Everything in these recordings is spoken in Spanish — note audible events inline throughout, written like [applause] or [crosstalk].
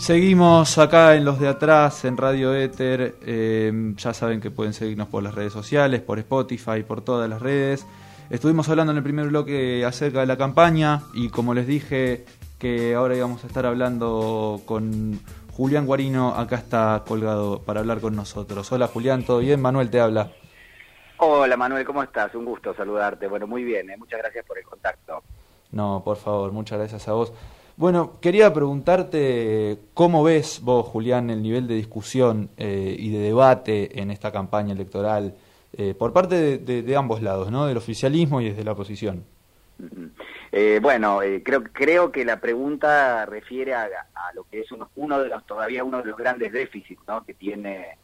Seguimos acá en los de atrás, en Radio Éter. Eh, ya saben que pueden seguirnos por las redes sociales, por Spotify, por todas las redes. Estuvimos hablando en el primer bloque acerca de la campaña y como les dije que ahora íbamos a estar hablando con Julián Guarino, acá está colgado para hablar con nosotros. Hola Julián, ¿todo bien? Manuel te habla. Hola Manuel, ¿cómo estás? Un gusto saludarte. Bueno, muy bien, ¿eh? muchas gracias por el contacto. No, por favor, muchas gracias a vos. Bueno, quería preguntarte cómo ves vos, Julián, el nivel de discusión eh, y de debate en esta campaña electoral eh, por parte de, ambos lados, ¿no? Del oficialismo y desde la oposición. Eh, bueno, creo creo que la pregunta refiere a, lo que es uno, de los todavía uno de los grandes déficits, ¿no? Que tiene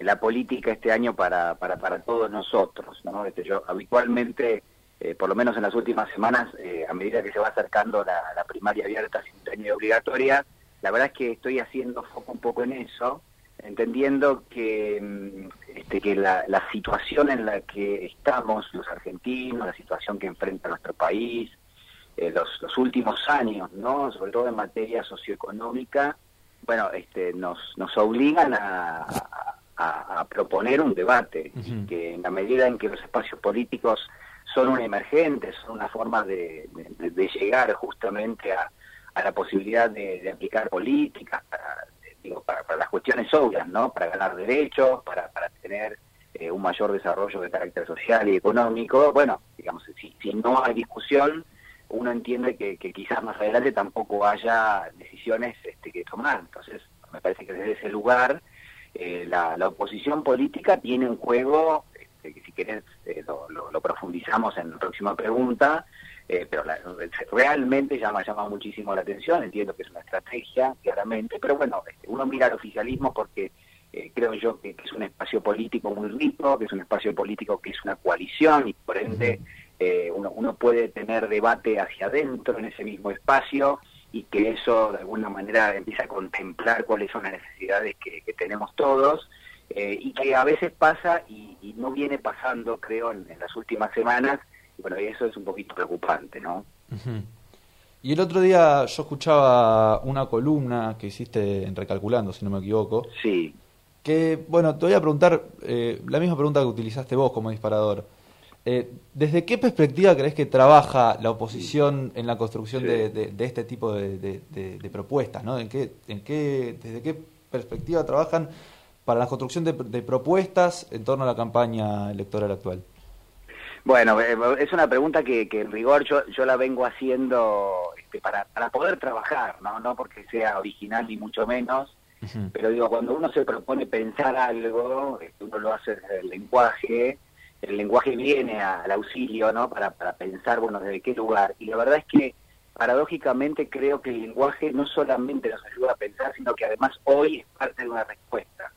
la política este año para para para todos nosotros, ¿no? Este, yo habitualmente eh, por lo menos en las últimas semanas, eh, a medida que se va acercando la, primaria abierta simultánea obligatoria, la verdad es que estoy haciendo foco un poco en eso, entendiendo que, mm, este, que la, situación en la que estamos los argentinos, la situación que enfrenta nuestro país, eh, los, últimos años, ¿no? sobre todo en materia socioeconómica, bueno, este, nos, nos obligan a, proponer un debate, que en la medida en que los espacios políticos son un emergente, son una forma de, llegar justamente a, la posibilidad de, aplicar políticas para, digo, para, las cuestiones obvias, ¿no? Para ganar derechos, para, para tener eh, un mayor desarrollo de carácter social y económico. Bueno, digamos, si, si no hay discusión, uno entiende que, quizás más adelante tampoco haya decisiones este, que tomar. Entonces, me parece que desde ese lugar eh, la, la oposición política tiene un juego que si querés eh, lo, profundizamos en la próxima pregunta, eh, pero realmente llama, llama muchísimo la atención, entiendo que es una estrategia, claramente, pero bueno, este, uno mira al oficialismo porque eh, creo yo que, es un espacio político muy rico, que es un espacio político que es una coalición y por ende uno, uno puede tener debate hacia adentro en ese mismo espacio y que eso de alguna manera empieza a contemplar cuáles son las necesidades que tenemos todos eh, y que a veces pasa y, no viene pasando, creo, en, las últimas semanas, y bueno, eso es un poquito preocupante, ¿no? Y el otro día yo escuchaba una columna que hiciste en Recalculando, si no me equivoco. Sí. Que, bueno, te voy a preguntar eh, la misma pregunta que utilizaste vos como disparador. Eh, ¿Desde qué perspectiva crees que trabaja la oposición en la construcción de, este tipo de, propuestas? ¿no? ¿En qué, en qué, ¿Desde qué perspectiva trabajan para la construcción de, propuestas en torno a la campaña electoral actual? Bueno, eh, es una pregunta que, en rigor yo, yo la vengo haciendo este, para, para poder trabajar, ¿no? no porque sea original ni mucho menos, pero digo, cuando uno se propone pensar algo, este, uno lo hace desde el lenguaje, el lenguaje viene al auxilio, ¿no? Para, para pensar, bueno, desde qué lugar. Y la verdad es que paradójicamente creo que el lenguaje no solamente nos ayuda a pensar, sino que además hoy es parte de una respuesta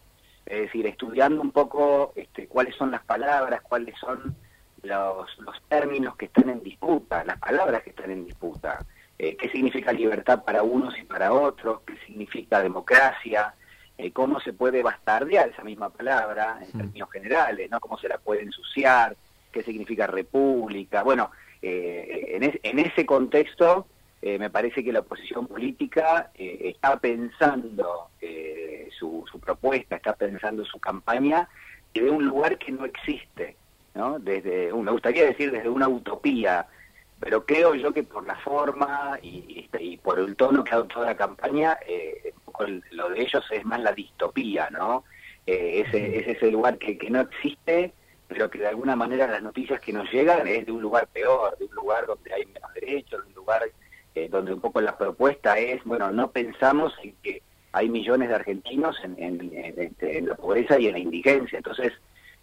es decir, estudiando un poco este, cuáles son las palabras, cuáles son los, los términos que están en disputa, las palabras que están en disputa, eh, qué significa libertad para unos y para otros, qué significa democracia, eh, cómo se puede bastardear esa misma palabra en términos generales, ¿no? cómo se la puede ensuciar, qué significa república. Bueno, eh, en, en, ese contexto me parece que la oposición política está pensando su, propuesta, está pensando su campaña de un lugar que no existe, ¿no? Desde, me gustaría decir desde una utopía, pero creo yo que por la forma y, este, y por el tono que ha dado toda la campaña, eh, lo de ellos es más la distopía, ¿no? Eh, ese, es ese lugar que, que no existe, pero que de alguna manera las noticias que nos llegan es de un lugar peor, de un lugar donde hay menos derechos, de un lugar donde un poco la propuesta es, bueno, no pensamos en que hay millones de argentinos en, la pobreza y en la indigencia. Entonces,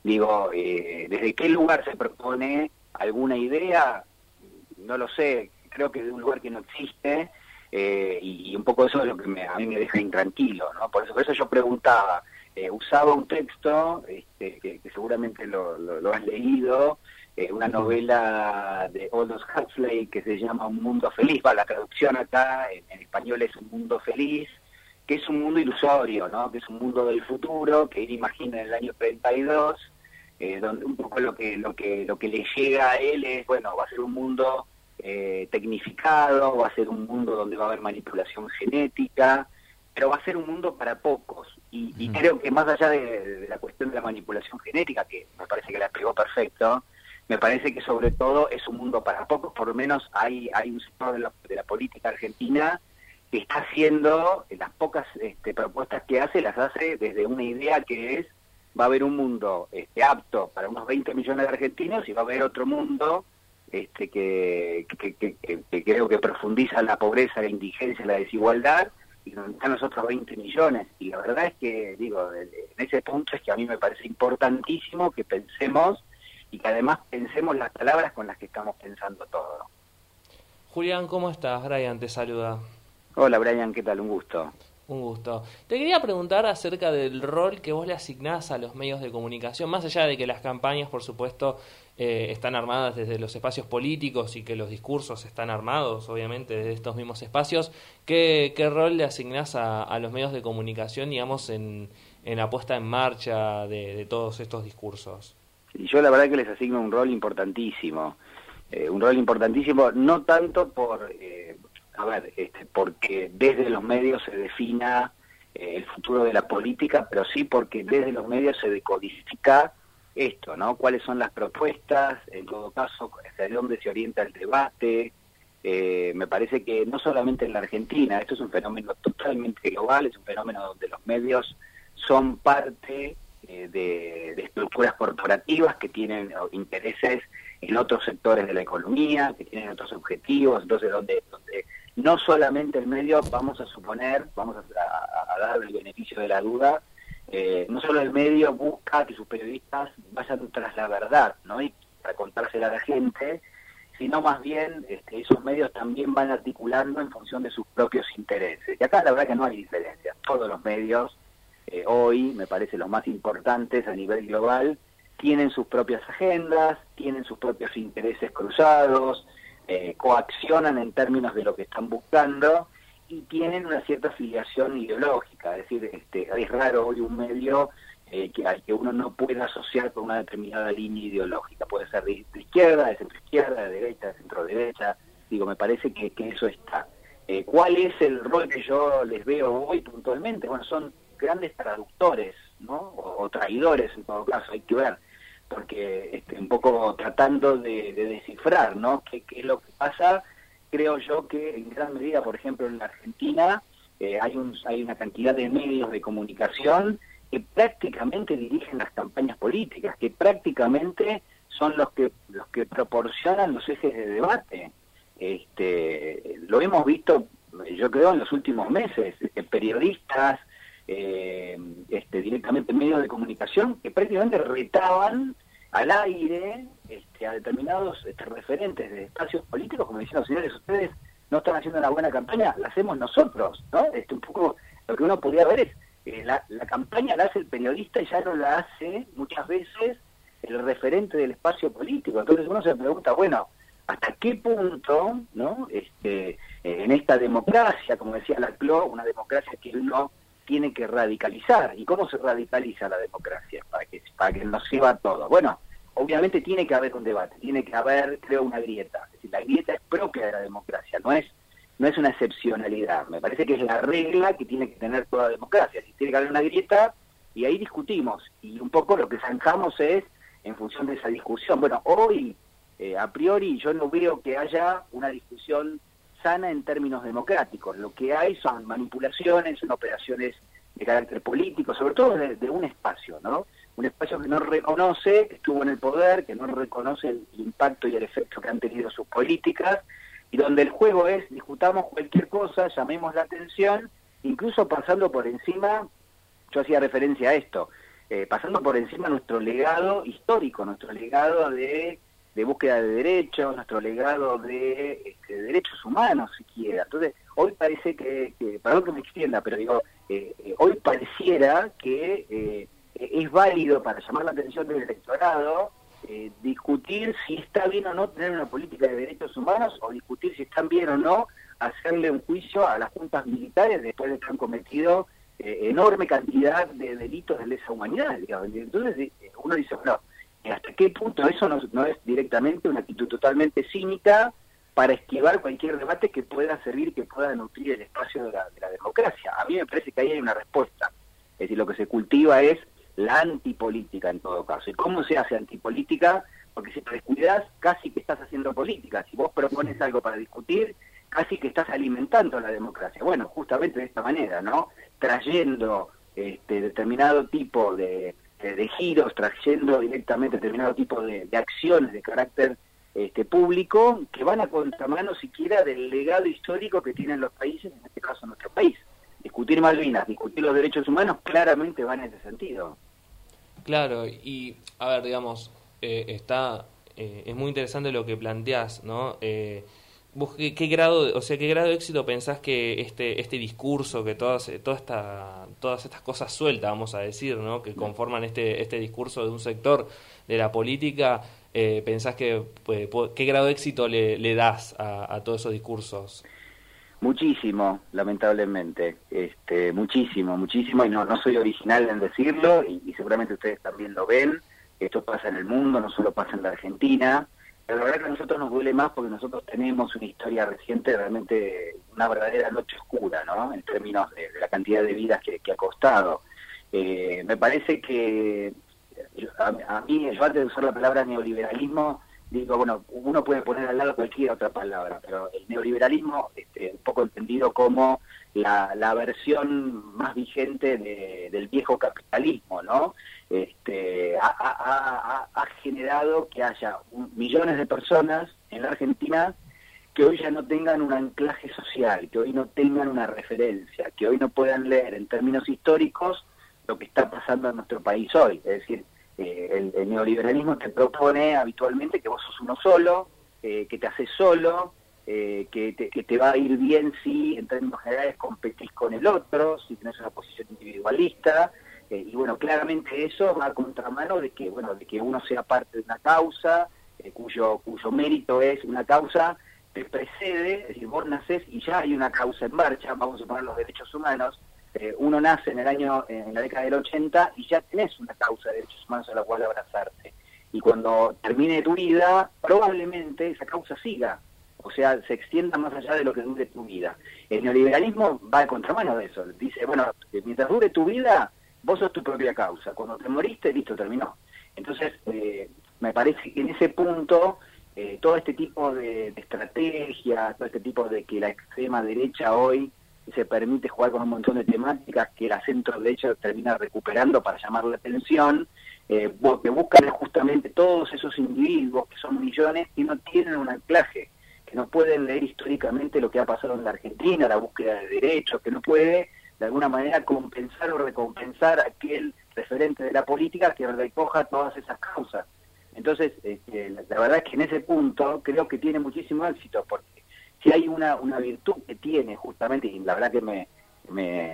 digo, eh, ¿desde qué lugar se propone alguna idea? No lo sé, creo que de un lugar que no existe, eh, y, un poco eso es lo que a mí me deja intranquilo, ¿no? Por eso, eso yo preguntaba, eh, usaba un texto, este, que, seguramente lo, has leído, una novela de Aldous Huxley que se llama Un Mundo Feliz, va, la traducción acá en español es Un Mundo Feliz, que es un mundo ilusorio, ¿no? que es un mundo del futuro, que él imagina en el año 32, eh, donde un poco lo que, lo, que, lo que le llega a él es, bueno, va a ser un mundo eh, tecnificado, va a ser un mundo donde va a haber manipulación genética, pero va a ser un mundo para pocos. Y, creo que más allá de, la cuestión de la manipulación genética, que me parece que la pegó perfecto, me parece que sobre todo es un mundo para pocos, por lo menos hay, hay un sector de la, de la política argentina que está haciendo las pocas este, propuestas que hace, las hace desde una idea que es, va a haber un mundo este, apto para unos 20 millones de argentinos y va a haber otro mundo este, que, que, creo que profundiza la pobreza, la indigencia, la desigualdad, y donde están los otros 20 millones. Y la verdad es que, digo, en ese punto es que a mí me parece importantísimo que pensemos y que además pensemos las palabras con las que estamos pensando todo. Julián, ¿cómo estás? Brian te saluda. Hola Brian, ¿qué tal? Un gusto. Un gusto. Te quería preguntar acerca del rol que vos le asignás a los medios de comunicación, más allá de que las campañas, por supuesto, eh, están armadas desde los espacios políticos y que los discursos están armados, obviamente, desde estos mismos espacios, ¿qué, qué rol le asignás a, los medios de comunicación, digamos, en, en la puesta en marcha de, todos estos discursos? Yo la verdad que les asigno un rol importantísimo. Eh, un rol importantísimo, no tanto por... Eh, a ver, este, porque desde los medios se defina eh, el futuro de la política, pero sí porque desde los medios se decodifica esto, ¿no? ¿Cuáles son las propuestas? En todo caso, hacia dónde se orienta el debate. Eh, me parece que no solamente en la Argentina, esto es un fenómeno totalmente global, es un fenómeno donde los medios son parte eh, de, estructuras corporativas que tienen intereses en otros sectores de la economía, que tienen otros objetivos, entonces donde, donde no solamente el medio, vamos a suponer, vamos a, dar el beneficio de la duda, eh, no solo el medio busca que sus periodistas vayan tras la verdad, ¿no? Y para contársela a la gente, sino más bien este, esos medios también van articulando en función de sus propios intereses. Y acá la verdad que no hay diferencia. Todos los medios, eh, hoy, me parece los más importantes a nivel global, tienen sus propias agendas, tienen sus propios intereses cruzados, eh, coaccionan en términos de lo que están buscando y tienen una cierta afiliación ideológica, es decir, este, es raro hoy un medio eh, que, al que uno no pueda asociar con una determinada línea ideológica, puede ser de, izquierda, de centro izquierda, de derecha, de centro derecha, digo, me parece que, que eso está. Eh, ¿Cuál es el rol que yo les veo hoy puntualmente? Bueno, son grandes traductores, ¿no? o traidores en todo caso, hay que ver porque este, un poco tratando de, descifrar, ¿no? ¿Qué, es lo que pasa? Creo yo que en gran medida, por ejemplo, en la Argentina eh, hay, un, hay una cantidad de medios de comunicación que prácticamente dirigen las campañas políticas, que prácticamente son los que los que proporcionan los ejes de debate. Este, lo hemos visto, yo creo, en los últimos meses, periodistas, eh, este, directamente medios de comunicación que prácticamente retaban al aire este, a determinados este, referentes de espacios políticos, como diciendo, señores, ustedes no están haciendo una buena campaña, la hacemos nosotros, ¿no? Este, un poco lo que uno podría ver es, eh, la, la campaña la hace el periodista y ya no la hace muchas veces el referente del espacio político. Entonces uno se pregunta, bueno, ¿hasta qué punto, ¿no? Este, en esta democracia, como decía la CLO, una democracia que uno tiene que radicalizar. ¿Y cómo se radicaliza la democracia? Para que, para que nos sirva todo. Bueno, obviamente tiene que haber un debate, tiene que haber, creo, una grieta. Es decir, la grieta es propia de la democracia, no es, no es una excepcionalidad. Me parece que es la regla que tiene que tener toda democracia. Si tiene que haber una grieta, y ahí discutimos. Y un poco lo que zanjamos es en función de esa discusión. Bueno, hoy, eh, a priori, yo no veo que haya una discusión sana en términos democráticos. Lo que hay son manipulaciones, son operaciones de carácter político, sobre todo de, un espacio, ¿no? Un espacio que no reconoce que estuvo en el poder, que no reconoce el impacto y el efecto que han tenido sus políticas, y donde el juego es discutamos cualquier cosa, llamemos la atención, incluso pasando por encima, yo hacía referencia a esto, eh, pasando por encima nuestro legado histórico, nuestro legado de de búsqueda de derechos, nuestro legado de, este, derechos humanos siquiera. Entonces, hoy parece que, que perdón que me extienda, pero digo, eh, eh, hoy pareciera que eh, es válido para llamar la atención del electorado discutir si está bien o no tener una política de derechos humanos o discutir si están bien o no hacerle un juicio a las juntas militares después de que han cometido enorme cantidad de delitos de lesa humanidad. Entonces uno dice, bueno, hasta qué punto eso no, es directamente una actitud totalmente cínica para esquivar cualquier debate que pueda servir, que pueda nutrir el espacio de la, de la democracia. A mí me parece que ahí hay una respuesta. Es decir, lo que se cultiva es la antipolítica en todo caso. ¿Y cómo se hace antipolítica? Porque si te descuidas, casi que estás haciendo política. Si vos propones algo para discutir, casi que estás alimentando la democracia. Bueno, justamente de esta manera, ¿no? Trayendo este, determinado tipo de, de, giros, trayendo directamente determinado tipo de, acciones de carácter este, público que van a contramano siquiera del legado histórico que tienen los países, en este caso nuestro país. Discutir Malvinas, discutir los derechos humanos, claramente van en ese sentido. Claro, y a ver, digamos, eh, está, eh, es muy interesante lo que planteás, ¿no? Eh, ¿Vos qué, grado, o sea, qué grado de éxito pensás que este, este discurso, que todas, toda esta, todas estas cosas sueltas, vamos a decir, ¿no? que conforman este, este discurso de un sector de la política, eh, pensás que pues, qué grado de éxito le, le das a, todos esos discursos? Muchísimo, lamentablemente, este, muchísimo, muchísimo, y no, no soy original en decirlo, y seguramente ustedes también lo ven, esto pasa en el mundo, no solo pasa en la Argentina, la verdad que a nosotros nos duele más porque nosotros tenemos una historia reciente, realmente una verdadera noche oscura, ¿no? En términos de, la cantidad de vidas que, ha costado. Eh, me parece que a, mí, yo antes de usar la palabra neoliberalismo, digo, bueno, uno puede poner al lado cualquier otra palabra, pero el neoliberalismo, este, un poco entendido como la, la versión más vigente del viejo capitalismo, ¿no? Este, ha, generado que haya millones de personas en la Argentina que hoy ya no tengan un anclaje social, que hoy no tengan una referencia, que hoy no puedan leer en términos históricos lo que está pasando en nuestro país hoy. Es decir, eh, el, neoliberalismo te propone habitualmente que vos sos uno solo, eh, que te haces solo, eh, que, te, que, te, va a ir bien si en términos generales competís con el otro, si tenés una posición individualista, eh, y bueno, claramente eso va a contramano de que, bueno, de que uno sea parte de una causa, cuyo, cuyo mérito es una causa que precede, es decir, vos nacés y ya hay una causa en marcha, vamos a poner los derechos humanos, uno nace en el año, en la década del 80 y ya tenés una causa de derechos humanos a la cual abrazarte. Y cuando termine tu vida, probablemente esa causa siga, o sea, se extienda más allá de lo que dure tu vida. El neoliberalismo va de contramano de eso. Dice, bueno, mientras dure tu vida, vos sos tu propia causa. Cuando te moriste, listo, terminó. Entonces, eh, me parece que en ese punto, eh, todo este tipo de, de estrategias, todo este tipo de que la extrema derecha hoy se permite jugar con un montón de temáticas que la centro derecha termina recuperando para llamar la atención, eh, que buscan justamente todos esos individuos, que son millones, y no tienen un anclaje que no pueden leer históricamente lo que ha pasado en la Argentina, la búsqueda de derechos, que no puede de alguna manera compensar o recompensar a aquel referente de la política que recoja todas esas causas. Entonces, este, la, verdad es que en ese punto creo que tiene muchísimo éxito, porque si hay una, una virtud que tiene justamente, y la verdad que me,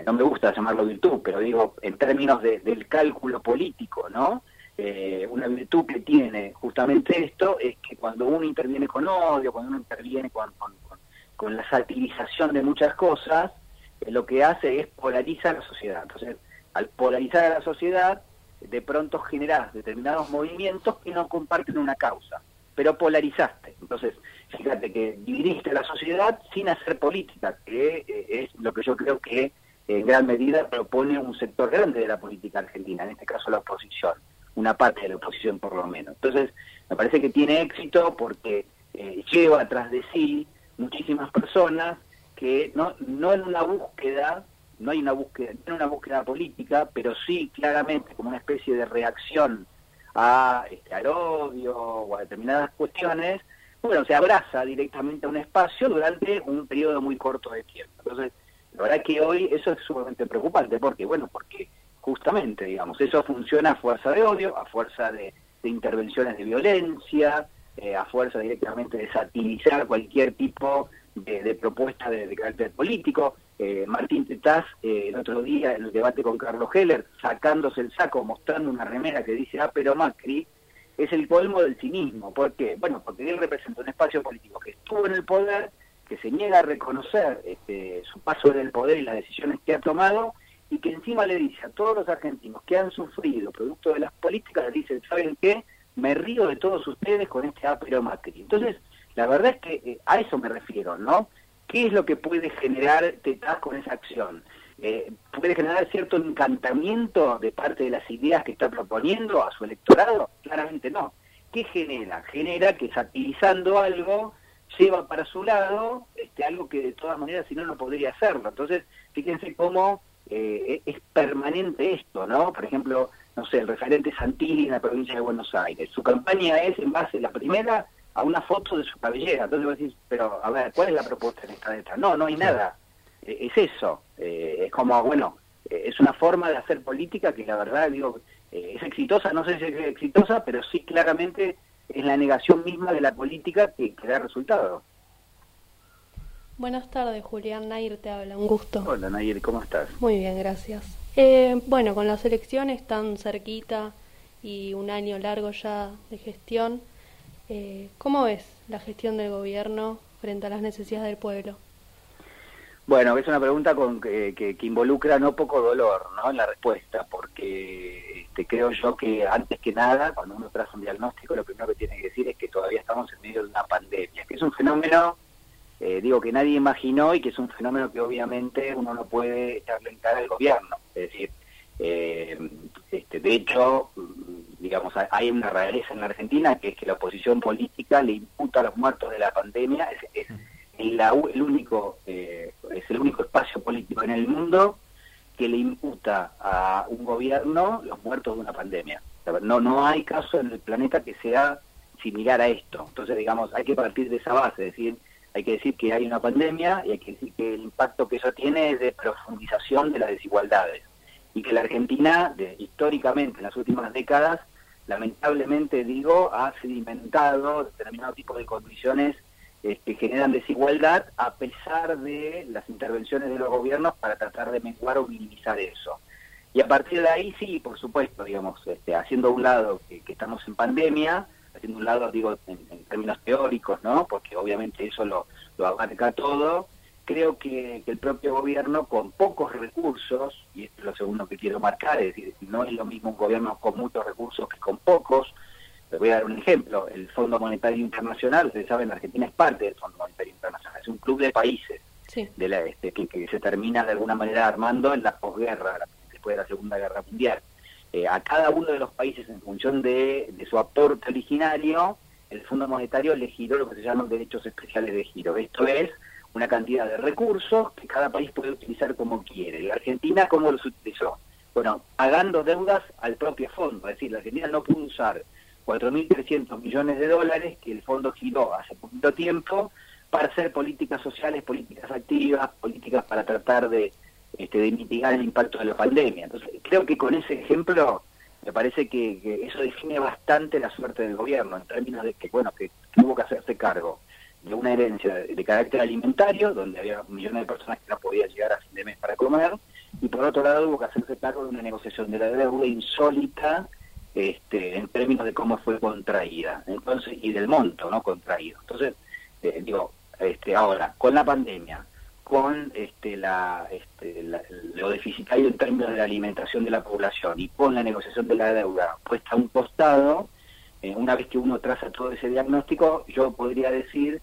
no me gusta llamarlo virtud, pero digo en términos del cálculo político, ¿no? Eh, una virtud que tiene justamente esto es que cuando uno interviene con odio, cuando uno interviene con, con, la satirización de muchas cosas, eh, lo que hace es polarizar la sociedad. Entonces, al polarizar a la sociedad, de pronto generás determinados movimientos que no comparten una causa, pero polarizaste. Entonces, fíjate que dividiste la sociedad sin hacer política, que eh, es lo que yo creo que en gran medida propone un sector grande de la política argentina, en este caso la oposición una parte de la oposición por lo menos. Entonces, me parece que tiene éxito porque eh, lleva atrás de sí muchísimas personas que no, no en una búsqueda, no hay una búsqueda, no en una búsqueda política, pero sí claramente como una especie de reacción a, este, al odio o a determinadas cuestiones, bueno, se abraza directamente a un espacio durante un periodo muy corto de tiempo. Entonces, la verdad que hoy eso es sumamente preocupante, porque bueno, porque justamente, digamos. Eso funciona a fuerza de odio, a fuerza de, intervenciones de violencia, eh, a fuerza directamente de satirizar cualquier tipo de, propuesta de, carácter político. Eh, Martín Tetaz, eh, el otro día en el debate con Carlos Heller, sacándose el saco, mostrando una remera que dice ah, pero Macri, es el colmo del cinismo. ¿Por qué? Bueno, porque él representa un espacio político que estuvo en el poder, que se niega a reconocer este, su paso en el poder y las decisiones que ha tomado, y que encima le dice a todos los argentinos que han sufrido producto de las políticas, le dice, ¿saben qué? Me río de todos ustedes con este apero Macri. Entonces, La verdad es que eh, a eso me refiero, ¿no? ¿Qué es lo que puede generar Tetaz con esa acción? Eh, ¿Puede generar cierto encantamiento de parte de las ideas que está proponiendo a su electorado? Claramente no. ¿Qué genera? Genera que satirizando algo lleva para su lado este, algo que de todas maneras si no no podría hacerlo. Entonces, fíjense cómo eh, es permanente esto, ¿no? Por ejemplo, no sé, el referente Santilli en la provincia de Buenos Aires. Su campaña es en base, la primera, a una foto de su cabellera. Entonces vos decís, pero a ver, ¿cuál es la propuesta en esta letra? No, no hay nada. Eh, es eso. Eh, es como, bueno, es una forma de hacer política que la verdad, digo, es exitosa, no sé si es exitosa, pero sí claramente es la negación misma de la política que, da resultado. Buenas tardes, Julián Nair te habla, un gusto. Hola Nair, ¿cómo estás? Muy bien, gracias. Eh, bueno, con las elecciones tan cerquita y un año largo ya de gestión, eh, ¿cómo ves la gestión del gobierno frente a las necesidades del pueblo? Bueno, es una pregunta con, que, involucra no poco dolor ¿no? en la respuesta, porque este, creo yo que antes que nada, cuando uno traza un diagnóstico, lo primero que tiene que decir es que todavía estamos en medio de una pandemia, que es un fenómeno, eh, digo, que nadie imaginó y que es un fenómeno que obviamente uno no puede echarle en cara al gobierno. Es decir, eh, este, de hecho, digamos, hay una rareza en la Argentina que es que la oposición política le imputa a los muertos de la pandemia, es, el único, eh, es el único espacio político en el mundo que le imputa a un gobierno los muertos de una pandemia. No, no hay caso en el planeta que sea similar a esto. Entonces, digamos, hay que partir de esa base, es decir, hay que decir que hay una pandemia y hay que decir que el impacto que eso tiene es de profundización de las desigualdades y que la Argentina, de, históricamente, en las últimas décadas, lamentablemente digo, ha sedimentado determinado tipo de condiciones este, generan desigualdad a pesar de las intervenciones de los gobiernos para tratar de menguar o minimizar eso. Y a partir de ahí sí, por supuesto, digamos, este, haciendo un lado que, estamos en pandemia, haciendo un lado, digo, en, términos teóricos, ¿no? Porque obviamente eso lo, lo abarca todo. Creo que, que, el propio gobierno con pocos recursos, y esto es lo segundo que quiero marcar, es decir, no es lo mismo un gobierno con muchos recursos que con pocos, les voy a dar un ejemplo. El Fondo Monetario Internacional, ustedes saben, Argentina es parte del Fondo Monetario Internacional. Es un club de países de la, este, que, se termina de alguna manera armando en la posguerra, después de la Segunda Guerra Mundial. Eh, a cada uno de los países, en función de, su aporte originario, el Fondo Monetario le giró lo que se llaman derechos especiales de giro. Esto es una cantidad de recursos que cada país puede utilizar como quiere. La Argentina, ¿cómo los utilizó? Bueno, pagando deudas al propio fondo. Es decir, la Argentina no pudo usar 4.300 millones de dólares que el fondo giró hace poquito tiempo para hacer políticas sociales, políticas activas, políticas para tratar de, este, de mitigar el impacto de la pandemia. Entonces, creo que con ese ejemplo me parece que, eso define bastante la suerte del gobierno, en términos de que, bueno, que, tuvo que hacerse cargo de una herencia de, carácter alimentario, donde había millones de personas que no podían llegar a fin de mes para comer, y por otro lado tuvo que hacerse cargo de una negociación de la deuda insólita este, en términos de cómo fue contraída, entonces y del monto no contraído. Entonces, eh, digo, este, ahora, con la pandemia, con este, la, este, lo deficitario en términos de la alimentación de la población y con la negociación de la deuda puesta a un costado, eh, una vez que uno traza todo ese diagnóstico, yo podría decir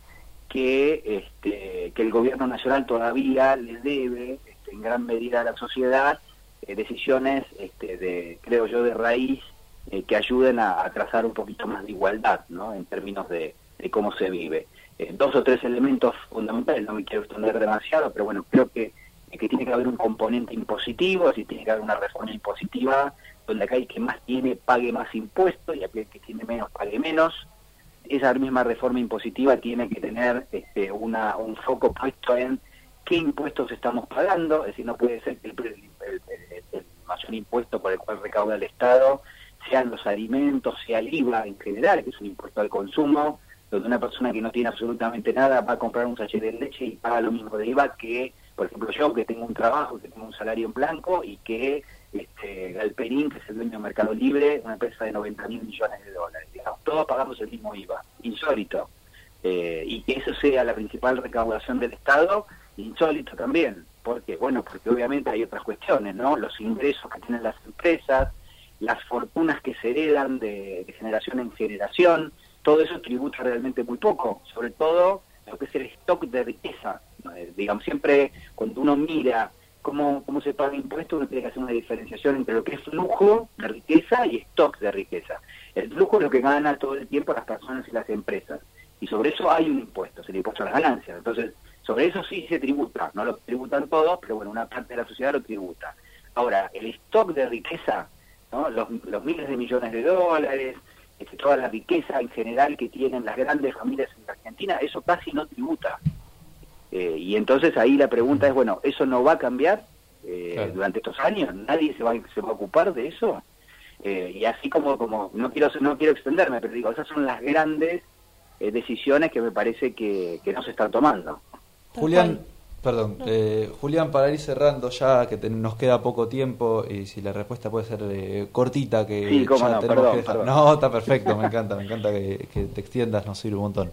que, este, que el gobierno nacional todavía le debe este, en gran medida a la sociedad eh, decisiones, este, de, creo yo, de raíz eh, que ayuden a, trazar un poquito más de igualdad ¿no? en términos de, cómo se vive. Eh, dos o tres elementos fundamentales, no me quiero extender demasiado, pero bueno, creo que, que tiene que haber un componente impositivo, así tiene que haber una reforma impositiva donde acá el que más tiene pague más impuestos y aquel que tiene menos pague menos. Esa misma reforma impositiva tiene que tener este, una, un foco puesto en qué impuestos estamos pagando, es decir, no puede ser que el, el mayor impuesto por el cual recauda el Estado sean los alimentos, sea el IVA en general, que es un impuesto al consumo, donde una persona que no tiene absolutamente nada va a comprar un sachet de leche y paga lo mismo de IVA que, por ejemplo, yo que tengo un trabajo, que tengo un salario en blanco y que este, Galperín, que es el dueño del Mercado Libre, una empresa de 90 mil millones de dólares. Digamos, todos pagamos el mismo IVA, insólito. Eh, y que eso sea la principal recaudación del Estado, insólito también. porque Bueno, porque obviamente hay otras cuestiones, ¿no? Los ingresos que tienen las empresas, las fortunas que se heredan de, generación en generación, todo eso tributa realmente muy poco, sobre todo lo que es el stock de riqueza. Eh, digamos, siempre cuando uno mira cómo, cómo se paga impuesto, uno tiene que hacer una diferenciación entre lo que es flujo de riqueza y stock de riqueza. El flujo es lo que gana todo el tiempo las personas y las empresas. Y sobre eso hay un impuesto, es el impuesto a las ganancias. Entonces, sobre eso sí se tributa, no lo tributan todos, pero bueno, una parte de la sociedad lo tributa. Ahora, el stock de riqueza, ¿no? los, los miles de millones de dólares, este, toda la riqueza en general que tienen las grandes familias en Argentina, eso casi no tributa. Eh, y entonces ahí la pregunta es, bueno, ¿eso no va a cambiar eh, durante estos años? ¿Nadie se va, se va a ocupar de eso? Eh, y así como, como no quiero no quiero extenderme, pero digo, esas son las grandes decisiones que me parece que, no se están tomando. Julián, perdón, Julián, para ir cerrando ya, que nos queda poco tiempo y si la respuesta puede ser cortita, que sí, ya no, tenemos que dejar. No, está perfecto, me encanta, me encanta que, que te extiendas, nos sirve un montón.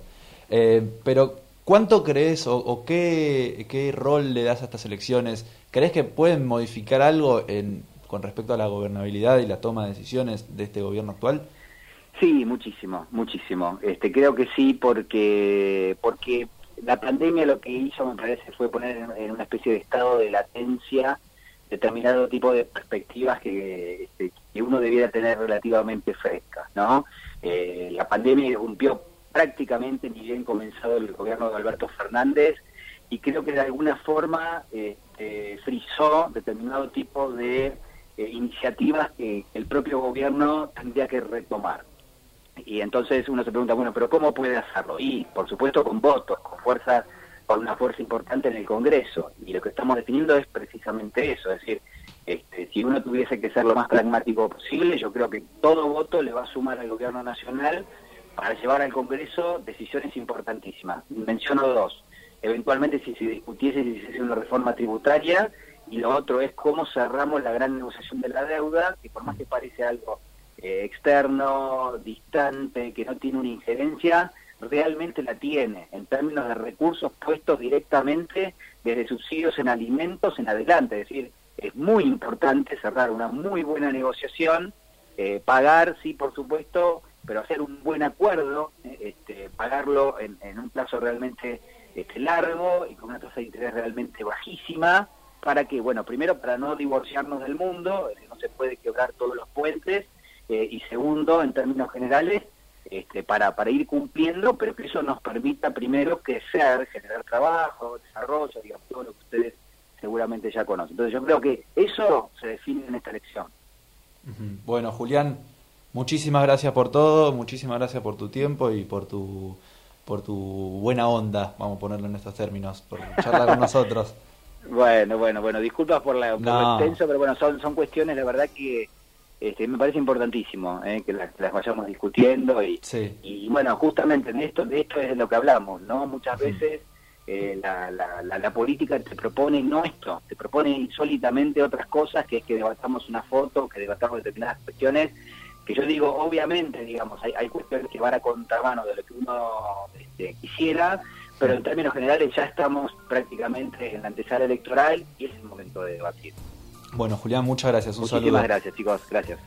pero ¿Cuánto crees o, qué, qué, rol le das a estas elecciones? ¿Crees que pueden modificar algo en, con respecto a la gobernabilidad y la toma de decisiones de este gobierno actual? Sí, muchísimo, muchísimo. Este, creo que sí, porque, porque la pandemia lo que hizo, me parece, fue poner en, una especie de estado de latencia determinado tipo de perspectivas que, este, uno debiera tener relativamente frescas, ¿no? Eh, la pandemia irrumpió prácticamente ni bien comenzado el gobierno de Alberto Fernández y creo que de alguna forma eh, frizó determinado tipo de eh, iniciativas que el propio gobierno tendría que retomar. Y entonces uno se pregunta, bueno, pero ¿cómo puede hacerlo? Y, por supuesto, con votos, con fuerza, con una fuerza importante en el Congreso. Y lo que estamos definiendo es precisamente eso, es decir, este, si uno tuviese que ser lo más pragmático posible, yo creo que todo voto le va a sumar al gobierno nacional para llevar al Congreso decisiones importantísimas. Menciono dos. Eventualmente si se discutiese si se una reforma tributaria y lo otro es cómo cerramos la gran negociación de la deuda, que por más que parece algo externo, distante, que no tiene una injerencia, realmente la tiene en términos de recursos puestos directamente desde subsidios en alimentos en adelante. Es decir, es muy importante cerrar una muy buena negociación, eh, pagar, sí, por supuesto, pero hacer un buen acuerdo, eh, este, pagarlo en, un plazo realmente este, largo y con una tasa de interés realmente bajísima, para que, bueno, primero para no divorciarnos del mundo, no se puede quebrar todos los puentes, eh, y segundo, en términos generales, este, para, para ir cumpliendo, pero que eso nos permita primero crecer, generar trabajo, desarrollo, digamos, todo lo que ustedes seguramente ya conocen. Entonces yo creo que eso se define en esta elección. Bueno, Julián, Muchísimas gracias por todo, muchísimas gracias por tu tiempo y por tu por tu buena onda, vamos a ponerlo en estos términos, por charlar con [laughs] nosotros. Bueno, bueno, bueno, disculpas por, la, por extenso, pero bueno, son, son cuestiones, la verdad que este, me parece importantísimo eh, que las, vayamos discutiendo y, y bueno, justamente de esto, de esto es de lo que hablamos, ¿no? Muchas veces eh, la, la, la, política te propone no esto, te propone insólitamente otras cosas, que es que debatamos una foto, que debatamos determinadas cuestiones que yo digo, obviamente, digamos, hay, hay cuestiones que van a contramano de lo que uno este, quisiera, pero en términos generales ya estamos prácticamente en la antesala electoral y es el momento de debatir. Bueno, Julián, muchas gracias. Un Muchísimas gracias, chicos. Gracias.